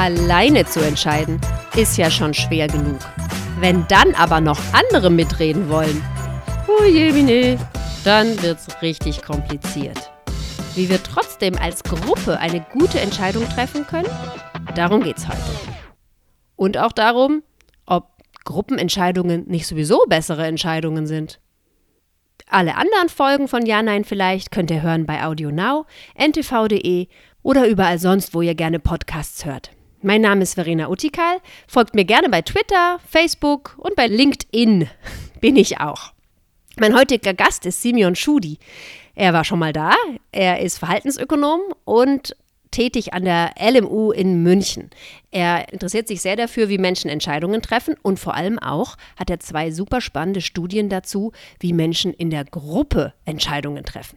Alleine zu entscheiden, ist ja schon schwer genug. Wenn dann aber noch andere mitreden wollen, oh je, Mine, dann wird's richtig kompliziert. Wie wir trotzdem als Gruppe eine gute Entscheidung treffen können, darum geht's heute. Und auch darum, ob Gruppenentscheidungen nicht sowieso bessere Entscheidungen sind. Alle anderen Folgen von Ja, Nein, vielleicht könnt ihr hören bei Audio Now, ntv.de oder überall sonst, wo ihr gerne Podcasts hört. Mein Name ist Verena Utikal. Folgt mir gerne bei Twitter, Facebook und bei LinkedIn bin ich auch. Mein heutiger Gast ist Simeon Schudi. Er war schon mal da. Er ist Verhaltensökonom und tätig an der LMU in München. Er interessiert sich sehr dafür, wie Menschen Entscheidungen treffen und vor allem auch hat er zwei super spannende Studien dazu, wie Menschen in der Gruppe Entscheidungen treffen.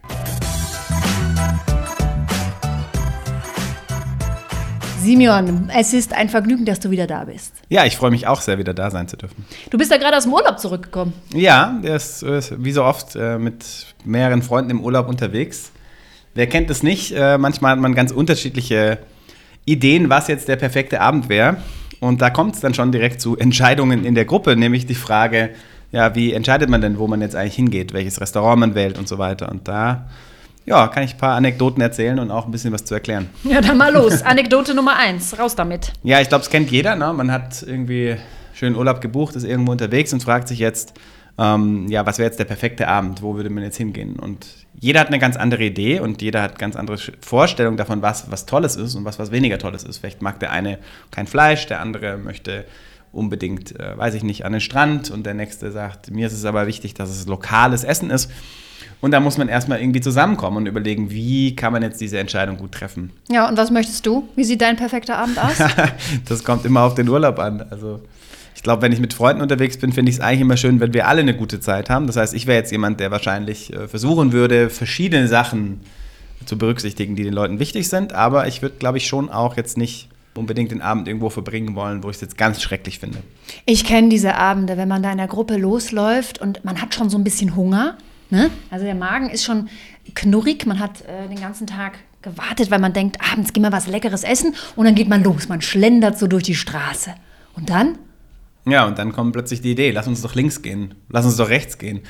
Simeon, es ist ein Vergnügen, dass du wieder da bist. Ja, ich freue mich auch sehr, wieder da sein zu dürfen. Du bist ja gerade aus dem Urlaub zurückgekommen. Ja, der ist, ist wie so oft äh, mit mehreren Freunden im Urlaub unterwegs. Wer kennt es nicht? Äh, manchmal hat man ganz unterschiedliche Ideen, was jetzt der perfekte Abend wäre. Und da kommt es dann schon direkt zu Entscheidungen in der Gruppe, nämlich die Frage, ja, wie entscheidet man denn, wo man jetzt eigentlich hingeht, welches Restaurant man wählt und so weiter. Und da ja, kann ich ein paar Anekdoten erzählen und auch ein bisschen was zu erklären. Ja, dann mal los. Anekdote Nummer eins, raus damit. Ja, ich glaube, es kennt jeder. Ne? Man hat irgendwie schönen Urlaub gebucht, ist irgendwo unterwegs und fragt sich jetzt, ähm, ja, was wäre jetzt der perfekte Abend? Wo würde man jetzt hingehen? Und jeder hat eine ganz andere Idee und jeder hat ganz andere Vorstellungen davon, was was Tolles ist und was was weniger Tolles ist. Vielleicht mag der eine kein Fleisch, der andere möchte unbedingt, äh, weiß ich nicht, an den Strand und der nächste sagt, mir ist es aber wichtig, dass es lokales Essen ist. Und da muss man erstmal irgendwie zusammenkommen und überlegen, wie kann man jetzt diese Entscheidung gut treffen. Ja, und was möchtest du? Wie sieht dein perfekter Abend aus? das kommt immer auf den Urlaub an. Also ich glaube, wenn ich mit Freunden unterwegs bin, finde ich es eigentlich immer schön, wenn wir alle eine gute Zeit haben. Das heißt, ich wäre jetzt jemand, der wahrscheinlich äh, versuchen würde, verschiedene Sachen zu berücksichtigen, die den Leuten wichtig sind. Aber ich würde, glaube ich, schon auch jetzt nicht unbedingt den Abend irgendwo verbringen wollen, wo ich es jetzt ganz schrecklich finde. Ich kenne diese Abende, wenn man da in der Gruppe losläuft und man hat schon so ein bisschen Hunger Ne? Also der Magen ist schon knurrig, man hat äh, den ganzen Tag gewartet, weil man denkt, abends gehen wir was Leckeres essen und dann geht man los, man schlendert so durch die Straße. Und dann? Ja, und dann kommt plötzlich die Idee, lass uns doch links gehen, lass uns doch rechts gehen.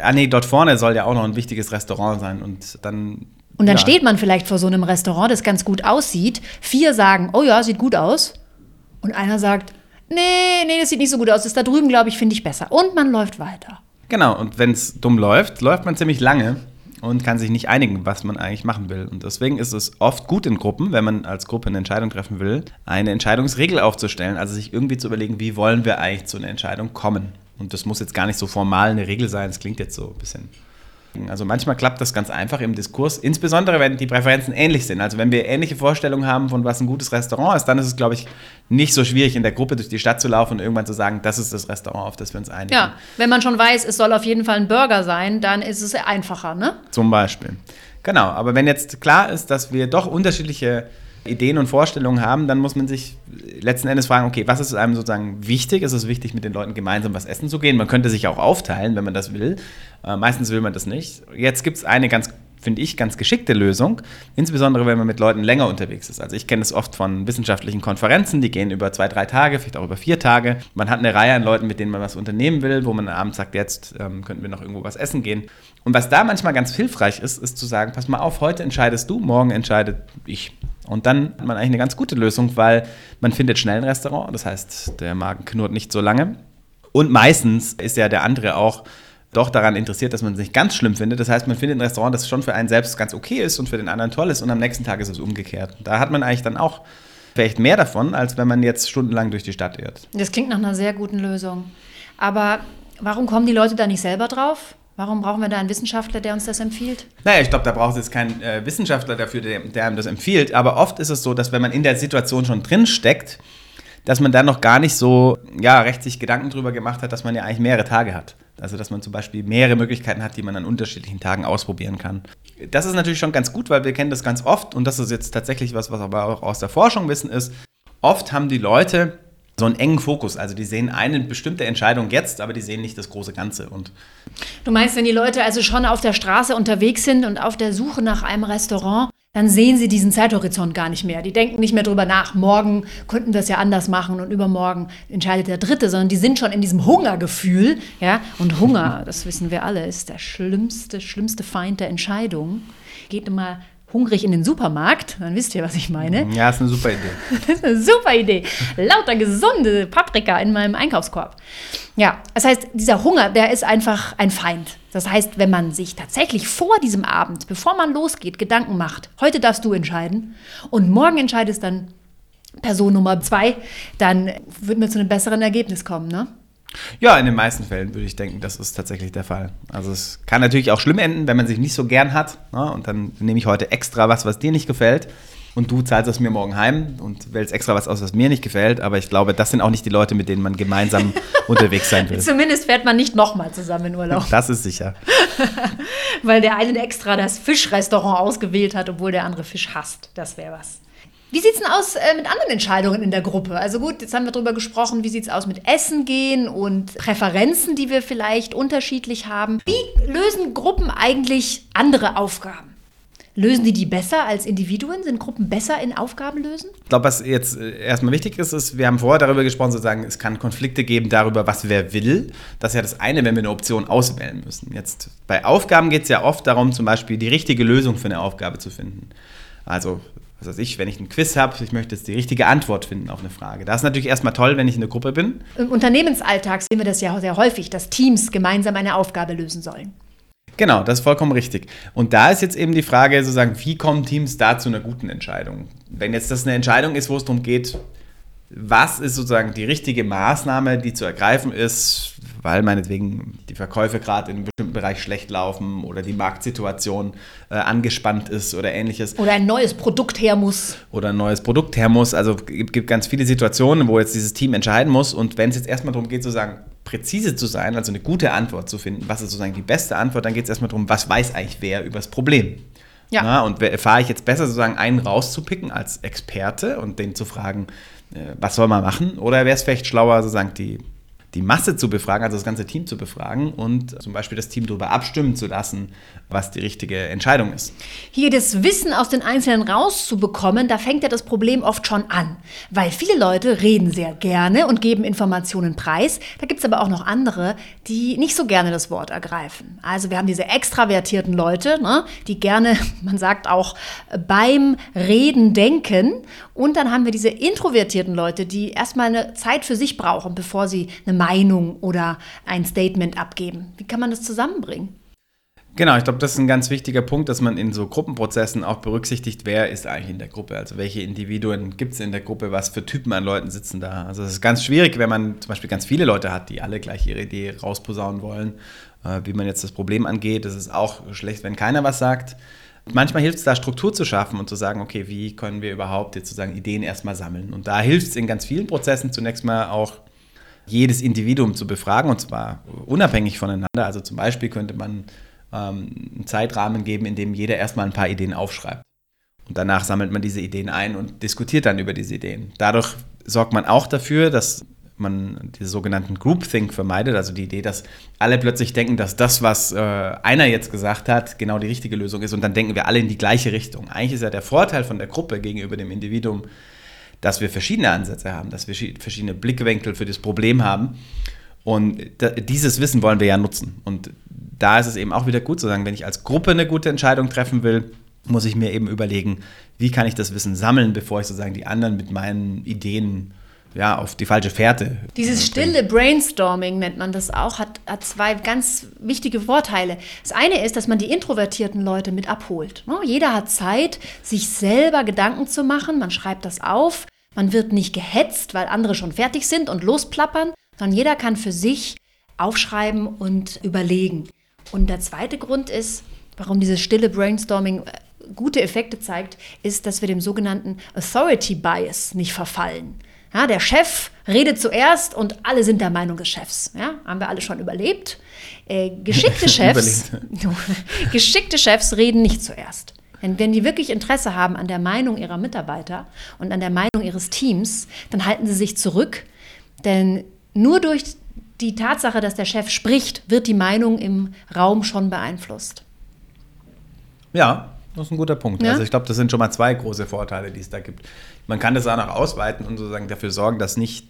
Ah nee, dort vorne soll ja auch noch ein wichtiges Restaurant sein und dann und dann ja. steht man vielleicht vor so einem Restaurant, das ganz gut aussieht. Vier sagen, oh ja, sieht gut aus. Und einer sagt, nee, nee, das sieht nicht so gut aus. Das da drüben, glaube ich, finde ich besser. Und man läuft weiter. Genau, und wenn es dumm läuft, läuft man ziemlich lange und kann sich nicht einigen, was man eigentlich machen will. Und deswegen ist es oft gut in Gruppen, wenn man als Gruppe eine Entscheidung treffen will, eine Entscheidungsregel aufzustellen, also sich irgendwie zu überlegen, wie wollen wir eigentlich zu einer Entscheidung kommen. Und das muss jetzt gar nicht so formal eine Regel sein, das klingt jetzt so ein bisschen also manchmal klappt das ganz einfach im Diskurs, insbesondere wenn die Präferenzen ähnlich sind. Also wenn wir ähnliche Vorstellungen haben, von was ein gutes Restaurant ist, dann ist es, glaube ich, nicht so schwierig, in der Gruppe durch die Stadt zu laufen und irgendwann zu sagen, das ist das Restaurant, auf das wir uns einigen. Ja, wenn man schon weiß, es soll auf jeden Fall ein Burger sein, dann ist es einfacher, ne? Zum Beispiel. Genau, aber wenn jetzt klar ist, dass wir doch unterschiedliche Ideen und Vorstellungen haben, dann muss man sich letzten Endes fragen, okay, was ist einem sozusagen wichtig? Ist es wichtig, mit den Leuten gemeinsam was essen zu gehen? Man könnte sich auch aufteilen, wenn man das will. Äh, meistens will man das nicht. Jetzt gibt es eine ganz finde ich, ganz geschickte Lösung, insbesondere wenn man mit Leuten länger unterwegs ist. Also ich kenne es oft von wissenschaftlichen Konferenzen, die gehen über zwei, drei Tage, vielleicht auch über vier Tage. Man hat eine Reihe an Leuten, mit denen man was unternehmen will, wo man abends sagt, jetzt ähm, könnten wir noch irgendwo was essen gehen. Und was da manchmal ganz hilfreich ist, ist zu sagen, pass mal auf, heute entscheidest du, morgen entscheidet ich. Und dann hat man eigentlich eine ganz gute Lösung, weil man findet schnell ein Restaurant, das heißt, der Magen knurrt nicht so lange. Und meistens ist ja der andere auch doch daran interessiert, dass man es nicht ganz schlimm findet. Das heißt, man findet ein Restaurant, das schon für einen selbst ganz okay ist und für den anderen toll ist und am nächsten Tag ist es umgekehrt. Da hat man eigentlich dann auch vielleicht mehr davon, als wenn man jetzt stundenlang durch die Stadt irrt. Das klingt nach einer sehr guten Lösung. Aber warum kommen die Leute da nicht selber drauf? Warum brauchen wir da einen Wissenschaftler, der uns das empfiehlt? Naja, ich glaube, da braucht es jetzt keinen äh, Wissenschaftler dafür, der, der einem das empfiehlt. Aber oft ist es so, dass wenn man in der Situation schon drin steckt, dass man dann noch gar nicht so ja, recht sich Gedanken darüber gemacht hat, dass man ja eigentlich mehrere Tage hat. Also dass man zum Beispiel mehrere Möglichkeiten hat, die man an unterschiedlichen Tagen ausprobieren kann. Das ist natürlich schon ganz gut, weil wir kennen das ganz oft und das ist jetzt tatsächlich was, was aber auch aus der Forschung wissen ist. Oft haben die Leute so einen engen Fokus. Also die sehen eine bestimmte Entscheidung jetzt, aber die sehen nicht das große Ganze. Und du meinst, wenn die Leute also schon auf der Straße unterwegs sind und auf der Suche nach einem Restaurant, dann sehen sie diesen Zeithorizont gar nicht mehr. Die denken nicht mehr drüber nach, morgen könnten wir es ja anders machen und übermorgen entscheidet der Dritte, sondern die sind schon in diesem Hungergefühl. Ja? Und Hunger, das wissen wir alle, ist der schlimmste, schlimmste Feind der Entscheidung. Geht immer hungrig in den Supermarkt, dann wisst ihr, was ich meine. Ja, ist eine super Idee. das ist eine super Idee. Lauter gesunde Paprika in meinem Einkaufskorb. Ja, das heißt, dieser Hunger, der ist einfach ein Feind. Das heißt, wenn man sich tatsächlich vor diesem Abend, bevor man losgeht, Gedanken macht, heute darfst du entscheiden und morgen entscheidest dann Person Nummer zwei, dann wird man zu einem besseren Ergebnis kommen, ne? Ja, in den meisten Fällen würde ich denken, das ist tatsächlich der Fall. Also es kann natürlich auch schlimm enden, wenn man sich nicht so gern hat. Ne? Und dann nehme ich heute extra was, was dir nicht gefällt. Und du zahlst es mir morgen heim und wählst extra was aus, was mir nicht gefällt. Aber ich glaube, das sind auch nicht die Leute, mit denen man gemeinsam unterwegs sein will. Zumindest fährt man nicht nochmal zusammen in Urlaub. Das ist sicher. Weil der eine extra das Fischrestaurant ausgewählt hat, obwohl der andere Fisch hasst. Das wäre was. Wie sieht es denn aus äh, mit anderen Entscheidungen in der Gruppe? Also gut, jetzt haben wir darüber gesprochen, wie sieht es aus mit Essen gehen und Präferenzen, die wir vielleicht unterschiedlich haben. Wie lösen Gruppen eigentlich andere Aufgaben? Lösen die die besser als Individuen? Sind Gruppen besser in Aufgaben lösen? Ich glaube, was jetzt äh, erstmal wichtig ist, ist, wir haben vorher darüber gesprochen, sozusagen, es kann Konflikte geben darüber, was wer will. Das ist ja das eine, wenn wir eine Option auswählen müssen. Jetzt bei Aufgaben geht es ja oft darum, zum Beispiel die richtige Lösung für eine Aufgabe zu finden. Also was weiß ich, wenn ich ein Quiz habe, ich möchte jetzt die richtige Antwort finden auf eine Frage. Das ist natürlich erstmal toll, wenn ich in der Gruppe bin. Im Unternehmensalltag sehen wir das ja sehr häufig, dass Teams gemeinsam eine Aufgabe lösen sollen. Genau, das ist vollkommen richtig. Und da ist jetzt eben die Frage, sozusagen, wie kommen Teams da zu einer guten Entscheidung? Wenn jetzt das eine Entscheidung ist, wo es darum geht, was ist sozusagen die richtige Maßnahme, die zu ergreifen ist, weil meinetwegen die Verkäufe gerade in einem bestimmten Bereich schlecht laufen oder die Marktsituation äh, angespannt ist oder ähnliches. Oder ein neues Produkt her muss. Oder ein neues Produkt her muss. Also es gibt, gibt ganz viele Situationen, wo jetzt dieses Team entscheiden muss. Und wenn es jetzt erstmal darum geht, sozusagen präzise zu sein, also eine gute Antwort zu finden, was ist sozusagen die beste Antwort, dann geht es erstmal darum, was weiß eigentlich wer über das Problem. Ja. Na, und fahre ich jetzt besser, sozusagen einen rauszupicken als Experte und den zu fragen, äh, was soll man machen? Oder wäre es vielleicht schlauer, sozusagen die die Masse zu befragen, also das ganze Team zu befragen und zum Beispiel das Team darüber abstimmen zu lassen, was die richtige Entscheidung ist. Hier das Wissen aus den Einzelnen rauszubekommen, da fängt ja das Problem oft schon an. Weil viele Leute reden sehr gerne und geben Informationen preis. Da gibt es aber auch noch andere, die nicht so gerne das Wort ergreifen. Also wir haben diese extravertierten Leute, ne, die gerne, man sagt auch, beim Reden denken. Und dann haben wir diese introvertierten Leute, die erstmal eine Zeit für sich brauchen, bevor sie eine Meinung oder ein Statement abgeben. Wie kann man das zusammenbringen? Genau, ich glaube, das ist ein ganz wichtiger Punkt, dass man in so Gruppenprozessen auch berücksichtigt, wer ist eigentlich in der Gruppe, also welche Individuen gibt es in der Gruppe, was für Typen an Leuten sitzen da. Also es ist ganz schwierig, wenn man zum Beispiel ganz viele Leute hat, die alle gleich ihre Idee rausposaunen wollen, äh, wie man jetzt das Problem angeht. Es ist auch schlecht, wenn keiner was sagt. Manchmal hilft es da, Struktur zu schaffen und zu sagen, okay, wie können wir überhaupt jetzt sozusagen Ideen erstmal sammeln. Und da hilft es in ganz vielen Prozessen zunächst mal auch jedes Individuum zu befragen und zwar unabhängig voneinander. Also zum Beispiel könnte man ähm, einen Zeitrahmen geben, in dem jeder erstmal ein paar Ideen aufschreibt. Und danach sammelt man diese Ideen ein und diskutiert dann über diese Ideen. Dadurch sorgt man auch dafür, dass man die sogenannten Groupthink vermeidet, also die Idee, dass alle plötzlich denken, dass das, was äh, einer jetzt gesagt hat, genau die richtige Lösung ist und dann denken wir alle in die gleiche Richtung. Eigentlich ist ja der Vorteil von der Gruppe gegenüber dem Individuum, dass wir verschiedene Ansätze haben, dass wir verschiedene Blickwinkel für das Problem haben. Und dieses Wissen wollen wir ja nutzen. Und da ist es eben auch wieder gut zu sagen, wenn ich als Gruppe eine gute Entscheidung treffen will, muss ich mir eben überlegen, wie kann ich das Wissen sammeln, bevor ich sozusagen die anderen mit meinen Ideen ja, auf die falsche Fährte. Dieses stille Brainstorming nennt man das auch, hat, hat zwei ganz wichtige Vorteile. Das eine ist, dass man die introvertierten Leute mit abholt. Ne? Jeder hat Zeit, sich selber Gedanken zu machen, man schreibt das auf, man wird nicht gehetzt, weil andere schon fertig sind und losplappern, sondern jeder kann für sich aufschreiben und überlegen. Und der zweite Grund ist, warum dieses stille Brainstorming äh, gute Effekte zeigt, ist, dass wir dem sogenannten Authority Bias nicht verfallen. Ja, der Chef redet zuerst und alle sind der Meinung des Chefs. Ja, haben wir alle schon überlebt. Äh, geschickte Chefs, geschickte Chefs reden nicht zuerst. Denn wenn die wirklich Interesse haben an der Meinung ihrer Mitarbeiter und an der Meinung ihres Teams, dann halten sie sich zurück. Denn nur durch die Tatsache, dass der Chef spricht, wird die Meinung im Raum schon beeinflusst. Ja, Das ist ein guter Punkt. Ja? Also ich glaube, das sind schon mal zwei große Vorteile, die es da gibt. Man kann das auch noch ausweiten und sozusagen dafür sorgen, dass nicht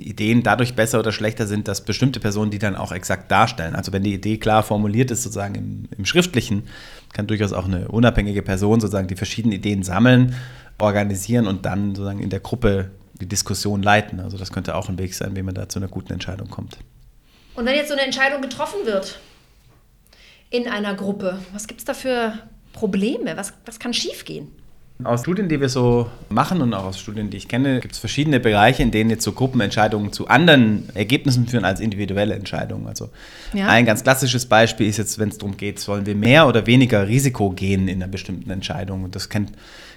Ideen dadurch besser oder schlechter sind, dass bestimmte Personen die dann auch exakt darstellen. Also wenn die Idee klar formuliert ist, sozusagen im, im Schriftlichen, kann durchaus auch eine unabhängige Person sozusagen die verschiedenen Ideen sammeln, organisieren und dann sozusagen in der Gruppe die Diskussion leiten. Also das könnte auch ein Weg sein, wie man da zu einer guten Entscheidung kommt. Und wenn jetzt so eine Entscheidung getroffen wird in einer Gruppe, was gibt es da für Probleme? Was, was kann schiefgehen? Aus Studien, die wir so machen und auch aus Studien, die ich kenne, gibt es verschiedene Bereiche, in denen jetzt so Gruppenentscheidungen zu anderen Ergebnissen führen als individuelle Entscheidungen. Also Ja. ein ganz klassisches Beispiel ist jetzt, wenn es darum geht, sollen wir mehr oder weniger Risiko gehen in einer bestimmten Entscheidung. Und das kennt,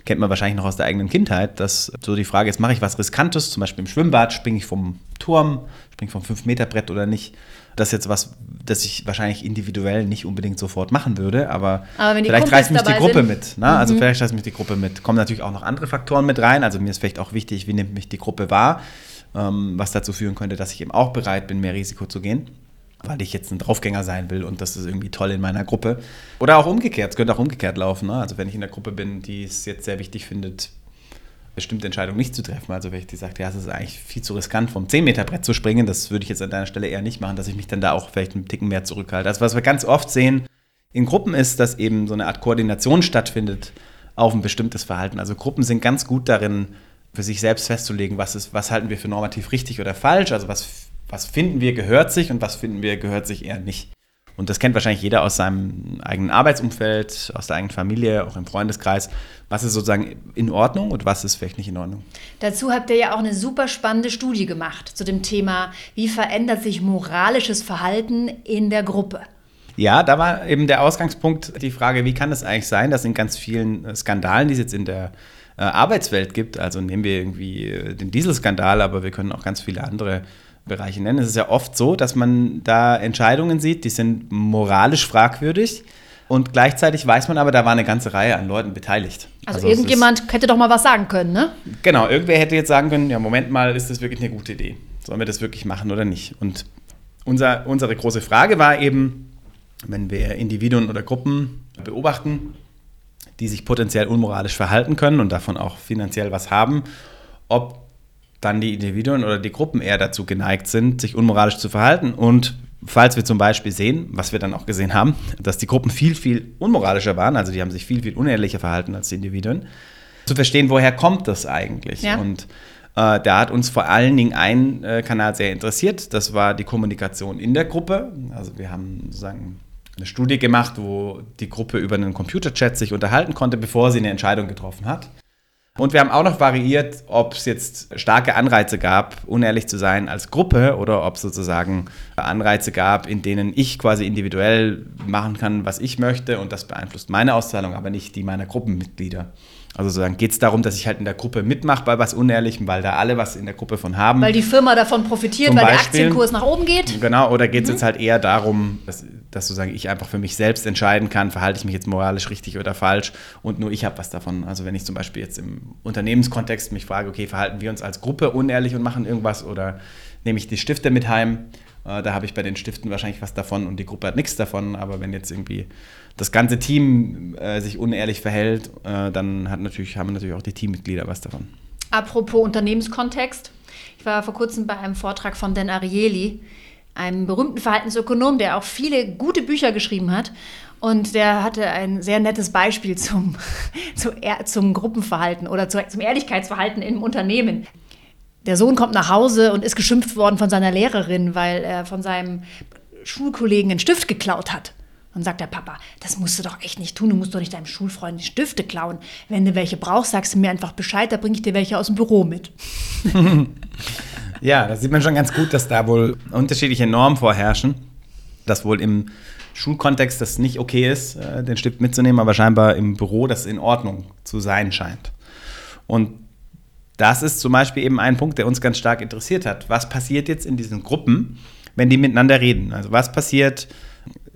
kennt man wahrscheinlich noch aus der eigenen Kindheit, dass so die Frage ist, mache ich was Riskantes, zum Beispiel im Schwimmbad, springe ich vom Turm, springe vom 5-Meter-Brett oder nicht. Das ist jetzt was, das ich wahrscheinlich individuell nicht unbedingt sofort machen würde, aber, Aber vielleicht reißt mich die Gruppe sind. mit. Ne? Also vielleicht reißt mich die Gruppe mit. Kommen natürlich auch noch andere Faktoren mit rein. Also mir ist vielleicht auch wichtig, wie nimmt mich die Gruppe wahr, ähm, was dazu führen könnte, dass ich eben auch bereit bin, mehr Risiko zu gehen, weil ich jetzt ein Draufgänger sein will und das ist irgendwie toll in meiner Gruppe. Oder auch umgekehrt, es könnte auch umgekehrt laufen. Ne? Also wenn ich in der Gruppe bin, die es jetzt sehr wichtig findet, bestimmte Entscheidungen nicht zu treffen. Also wenn ich die sagt, ja, es ist eigentlich viel zu riskant, vom 10-Meter-Brett zu springen, das würde ich jetzt an deiner Stelle eher nicht machen, dass ich mich dann da auch vielleicht einen Ticken mehr zurückhalte. Also was wir ganz oft sehen in Gruppen ist, dass eben so eine Art Koordination stattfindet auf ein bestimmtes Verhalten. Also Gruppen sind ganz gut darin, für sich selbst festzulegen, was, ist, was halten wir für normativ richtig oder falsch, also was, was finden wir gehört sich und was finden wir gehört sich eher nicht. Und das kennt wahrscheinlich jeder aus seinem eigenen Arbeitsumfeld, aus der eigenen Familie, auch im Freundeskreis. Was ist sozusagen in Ordnung und was ist vielleicht nicht in Ordnung? Dazu habt ihr ja auch eine super spannende Studie gemacht zu dem Thema, wie verändert sich moralisches Verhalten in der Gruppe. Ja, da war eben der Ausgangspunkt die Frage, wie kann es eigentlich sein, dass in ganz vielen äh, Skandalen, die es jetzt in der äh, Arbeitswelt gibt, also nehmen wir irgendwie äh, den Dieselskandal, aber wir können auch ganz viele andere Bereiche nennen. Es ist ja oft so, dass man da Entscheidungen sieht, die sind moralisch fragwürdig und gleichzeitig weiß man aber, da war eine ganze Reihe an Leuten beteiligt. Also, ist- irgendjemand hätte doch mal was sagen können, ne? Genau, irgendwer hätte jetzt sagen können, ja, Moment mal, ist das wirklich eine gute Idee? Sollen wir das wirklich machen oder nicht? Und unser, unsere große Frage war eben, wenn wir Individuen oder Gruppen beobachten, die sich potenziell unmoralisch verhalten können und davon auch finanziell was haben, ob dann die Individuen oder die Gruppen eher dazu geneigt sind, sich unmoralisch zu verhalten. Und falls wir zum Beispiel sehen, was wir dann auch gesehen haben, dass die Gruppen viel, viel unmoralischer waren, also die haben sich viel, viel unehrlicher verhalten als die Individuen, zu verstehen, woher kommt das eigentlich? Ja. Und äh, da hat uns vor allen Dingen ein äh, Kanal sehr interessiert, das war die Kommunikation in der Gruppe. Also wir haben sozusagen eine Studie gemacht, wo die Gruppe über einen Computerchat sich unterhalten konnte, bevor sie eine Entscheidung getroffen hat. Und wir haben auch noch variiert, ob es jetzt starke Anreize gab, unehrlich zu sein als Gruppe oder ob es sozusagen Anreize gab, in denen ich quasi individuell machen kann, was ich möchte und das beeinflusst meine Auszahlung, aber nicht die meiner Gruppenmitglieder. Also sozusagen geht es darum, dass ich halt in der Gruppe mitmache bei was Unehrlichem, weil da alle was in der Gruppe von haben. Weil die Firma davon profitiert, Zum weil der Beispiel. Aktienkurs nach oben geht. Genau, oder geht es jetzt halt eher darum, dass, dass sozusagen ich einfach für mich selbst entscheiden kann, verhalte ich mich jetzt moralisch richtig oder falsch und nur ich habe was davon. Also wenn ich zum Beispiel jetzt im Unternehmenskontext mich frage, okay, verhalten wir uns als Gruppe unehrlich und machen irgendwas oder nehme ich die Stifte mit heim, da habe ich bei den Stiften wahrscheinlich was davon und die Gruppe hat nichts davon, aber wenn jetzt irgendwie das ganze Team äh, sich unehrlich verhält, äh, dann hat natürlich, haben natürlich auch die Teammitglieder was davon. Apropos Unternehmenskontext. Ich war vor kurzem bei einem Vortrag von Dan Ariely, einem berühmten Verhaltensökonom, der auch viele gute Bücher geschrieben hat. Und der hatte ein sehr nettes Beispiel zum, zu, Ehr- zum Gruppenverhalten oder zu, zum Ehrlichkeitsverhalten im Unternehmen. Der Sohn kommt nach Hause und ist geschimpft worden von seiner Lehrerin, weil er von seinem Schulkollegen einen Stift geklaut hat. Dann sagt der Papa, das musst du doch echt nicht tun, du musst doch nicht deinem Schulfreund die Stifte klauen. Wenn du welche brauchst, sagst du mir einfach Bescheid, da bringe ich dir welche aus dem Büro mit. Ja, da sieht man schon ganz gut, dass da wohl unterschiedliche Normen vorherrschen. Dass wohl im Schulkontext das nicht okay ist, äh, den Stift mitzunehmen, aber scheinbar im Büro das in Ordnung zu sein scheint. Und das ist zum Beispiel eben ein Punkt, der uns ganz stark interessiert hat. Was passiert jetzt in diesen Gruppen, wenn die miteinander reden? Also was passiert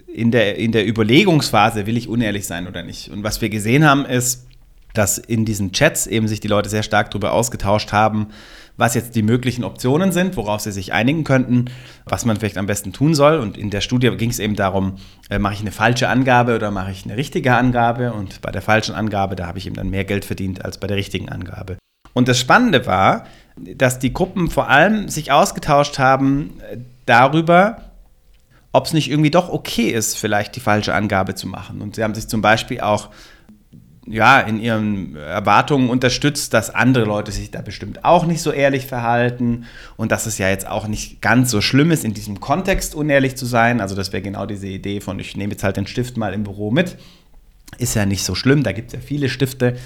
in der, in der Überlegungsphase, will ich unehrlich sein oder nicht? Und was wir gesehen haben, ist, dass in diesen Chats eben sich die Leute sehr stark darüber ausgetauscht haben, was jetzt die möglichen Optionen sind, worauf sie sich einigen könnten, was man vielleicht am besten tun soll. Und in der Studie ging es eben darum, äh, mache ich eine falsche Angabe oder mache ich eine richtige Angabe? Und bei der falschen Angabe, da habe ich eben dann mehr Geld verdient als bei der richtigen Angabe. Und das Spannende war, dass die Gruppen vor allem sich ausgetauscht haben äh, darüber, ob es nicht irgendwie doch okay ist, vielleicht die falsche Angabe zu machen. Und sie haben sich zum Beispiel auch ja, in ihren Erwartungen unterstützt, dass andere Leute sich da bestimmt auch nicht so ehrlich verhalten und dass es ja jetzt auch nicht ganz so schlimm ist, in diesem Kontext unehrlich zu sein. Also das wäre genau diese Idee von, ich nehme jetzt halt den Stift mal im Büro mit. Ist ja nicht so schlimm, da gibt es ja viele Stifte.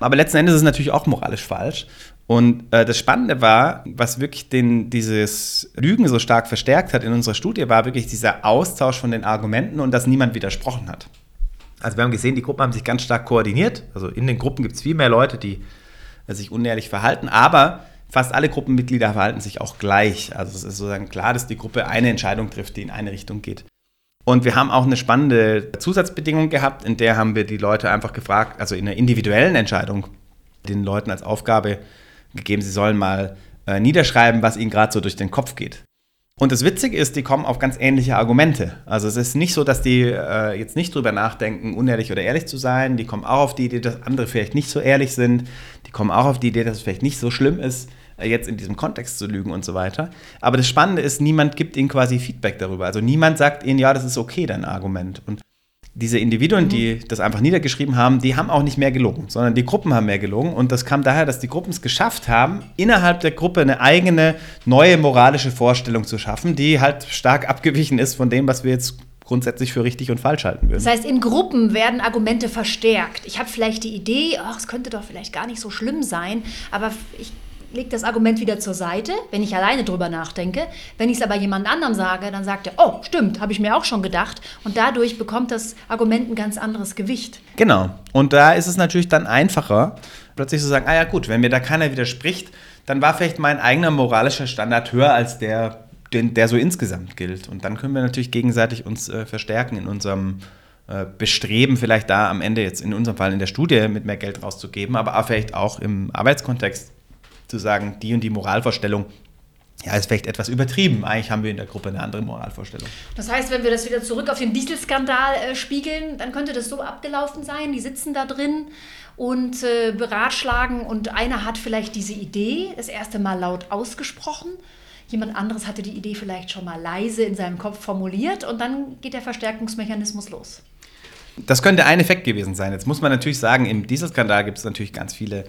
Aber letzten Endes ist es natürlich auch moralisch falsch. Und äh, das Spannende war, was wirklich den, dieses Lügen so stark verstärkt hat in unserer Studie, war wirklich dieser Austausch von den Argumenten und dass niemand widersprochen hat. Also wir haben gesehen, die Gruppen haben sich ganz stark koordiniert. Also in den Gruppen gibt es viel mehr Leute, die äh, sich unehrlich verhalten, aber fast alle Gruppenmitglieder verhalten sich auch gleich. Also es ist sozusagen klar, dass die Gruppe eine Entscheidung trifft, die in eine Richtung geht. Und wir haben auch eine spannende Zusatzbedingung gehabt, in der haben wir die Leute einfach gefragt, also in einer individuellen Entscheidung, den Leuten als Aufgabe gegeben, sie sollen mal äh, niederschreiben, was ihnen gerade so durch den Kopf geht. Und das Witzige ist, die kommen auf ganz ähnliche Argumente. Also es ist nicht so, dass die äh, jetzt nicht drüber nachdenken, unehrlich oder ehrlich zu sein. Die kommen auch auf die Idee, dass andere vielleicht nicht so ehrlich sind. Die kommen auch auf die Idee, dass es vielleicht nicht so schlimm ist, jetzt in diesem Kontext zu lügen und so weiter. Aber das Spannende ist, niemand gibt ihnen quasi Feedback darüber. Also niemand sagt ihnen, ja, das ist okay, dein Argument. Und diese Individuen, mhm. die das einfach niedergeschrieben haben, die haben auch nicht mehr gelogen, sondern die Gruppen haben mehr gelogen. Und das kam daher, dass die Gruppen es geschafft haben, innerhalb der Gruppe eine eigene neue moralische Vorstellung zu schaffen, die halt stark abgewichen ist von dem, was wir jetzt grundsätzlich für richtig und falsch halten würden. Das heißt, in Gruppen werden Argumente verstärkt. Ich habe vielleicht die Idee, ach, es könnte doch vielleicht gar nicht so schlimm sein, aber ich lege das Argument wieder zur Seite, wenn ich alleine drüber nachdenke. Wenn ich es aber jemand anderem sage, dann sagt er, oh, stimmt, habe ich mir auch schon gedacht. Und dadurch bekommt das Argument ein ganz anderes Gewicht. Genau. Und da ist es natürlich dann einfacher, plötzlich zu sagen, ah ja gut, wenn mir da keiner widerspricht, dann war vielleicht mein eigener moralischer Standard höher als der, den, der so insgesamt gilt. Und dann können wir natürlich gegenseitig uns äh, verstärken in unserem äh, Bestreben, vielleicht da am Ende jetzt in unserem Fall in der Studie mit mehr Geld rauszugeben, aber vielleicht auch im Arbeitskontext zu sagen, die und die Moralvorstellung ja, ist vielleicht etwas übertrieben. Eigentlich haben wir in der Gruppe eine andere Moralvorstellung. Das heißt, wenn wir das wieder zurück auf den Dieselskandal äh, spiegeln, dann könnte das so abgelaufen sein. Die sitzen da drin und äh, beratschlagen und einer hat vielleicht diese Idee das erste Mal laut ausgesprochen. Jemand anderes hatte die Idee vielleicht schon mal leise in seinem Kopf formuliert und dann geht der Verstärkungsmechanismus los. Das könnte ein Effekt gewesen sein. Jetzt muss man natürlich sagen, im Dieselskandal gibt es natürlich ganz viele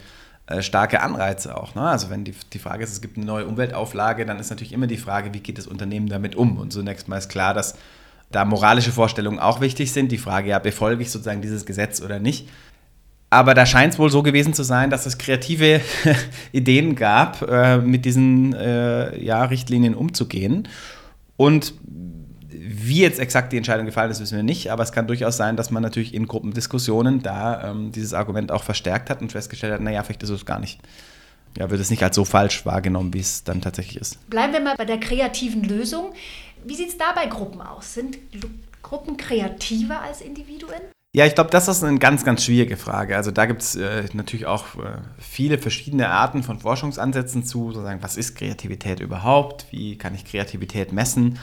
starke Anreize auch. Ne? Also wenn die, die Frage ist, es gibt eine neue Umweltauflage, dann ist natürlich immer die Frage, wie geht das Unternehmen damit um? Und zunächst mal ist klar, dass da moralische Vorstellungen auch wichtig sind. Die Frage, ja, befolge ich sozusagen dieses Gesetz oder nicht? Aber da scheint es wohl so gewesen zu sein, dass es kreative Ideen gab, äh, mit diesen äh, ja, Richtlinien umzugehen. Und wie jetzt exakt die Entscheidung gefallen ist, wissen wir nicht, aber es kann durchaus sein, dass man natürlich in Gruppendiskussionen da ähm, dieses Argument auch verstärkt hat und festgestellt hat, naja, vielleicht ist es gar nicht. Ja, wird es nicht als so falsch wahrgenommen, wie es dann tatsächlich ist. Bleiben wir mal bei der kreativen Lösung. Wie sieht es da bei Gruppen aus? Sind Gruppen kreativer als Individuen? Ja, ich glaube, das ist eine ganz, ganz schwierige Frage. Also da gibt es äh, natürlich auch äh, viele verschiedene Arten von Forschungsansätzen zu, sozusagen, was ist Kreativität überhaupt? Wie kann ich Kreativität messen?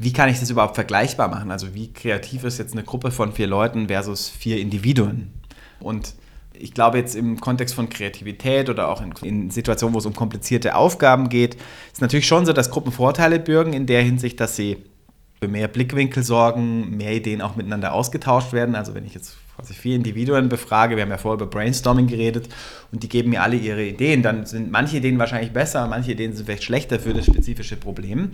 Wie kann ich das überhaupt vergleichbar machen? Also wie kreativ ist jetzt eine Gruppe von vier Leuten versus vier Individuen? Und ich glaube jetzt im Kontext von Kreativität oder auch in, in, Situationen, wo es um komplizierte Aufgaben geht, ist natürlich schon so, dass Gruppen Vorteile bürgen in der Hinsicht, dass sie für mehr Blickwinkel sorgen, mehr Ideen auch miteinander ausgetauscht werden. Also wenn ich jetzt quasi vier Individuen befrage, wir haben ja vorher über Brainstorming geredet und die geben mir alle ihre Ideen, dann sind manche Ideen wahrscheinlich besser, manche Ideen sind vielleicht schlechter für das spezifische Problem.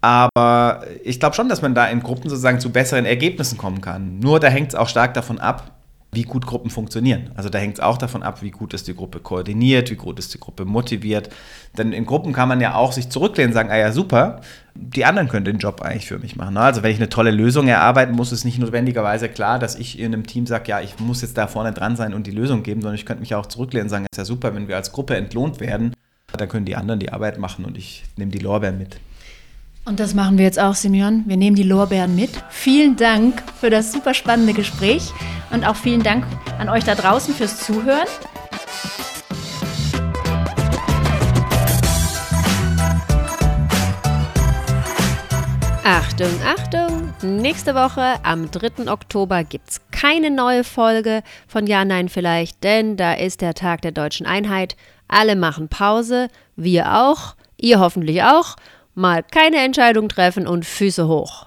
Aber ich glaube schon, dass man da in Gruppen sozusagen zu besseren Ergebnissen kommen kann. Nur da hängt es auch stark davon ab, wie gut Gruppen funktionieren. Also da hängt es auch davon ab, wie gut ist die Gruppe koordiniert, wie gut ist die Gruppe motiviert. Denn in Gruppen kann man ja auch sich zurücklehnen und sagen, ah ja, super, die anderen können den Job eigentlich für mich machen. Also wenn ich eine tolle Lösung erarbeiten muss, ist nicht notwendigerweise klar, dass ich in einem Team sage, ja, ich muss jetzt da vorne dran sein und die Lösung geben, sondern ich könnte mich auch zurücklehnen und sagen, ist ja super, wenn wir als Gruppe entlohnt werden, dann können die anderen die Arbeit machen und ich nehme die Lorbeeren mit. Und das machen wir jetzt auch, Simeon. Wir nehmen die Lorbeeren mit. Vielen Dank für das super spannende Gespräch und auch vielen Dank an euch da draußen fürs Zuhören. Achtung, Achtung! Nächste Woche am 3. Oktober gibt's keine neue Folge von Ja, Nein, vielleicht, denn da ist der Tag der deutschen Einheit. Alle machen Pause, wir auch, ihr hoffentlich auch. Mal keine Entscheidung treffen und Füße hoch.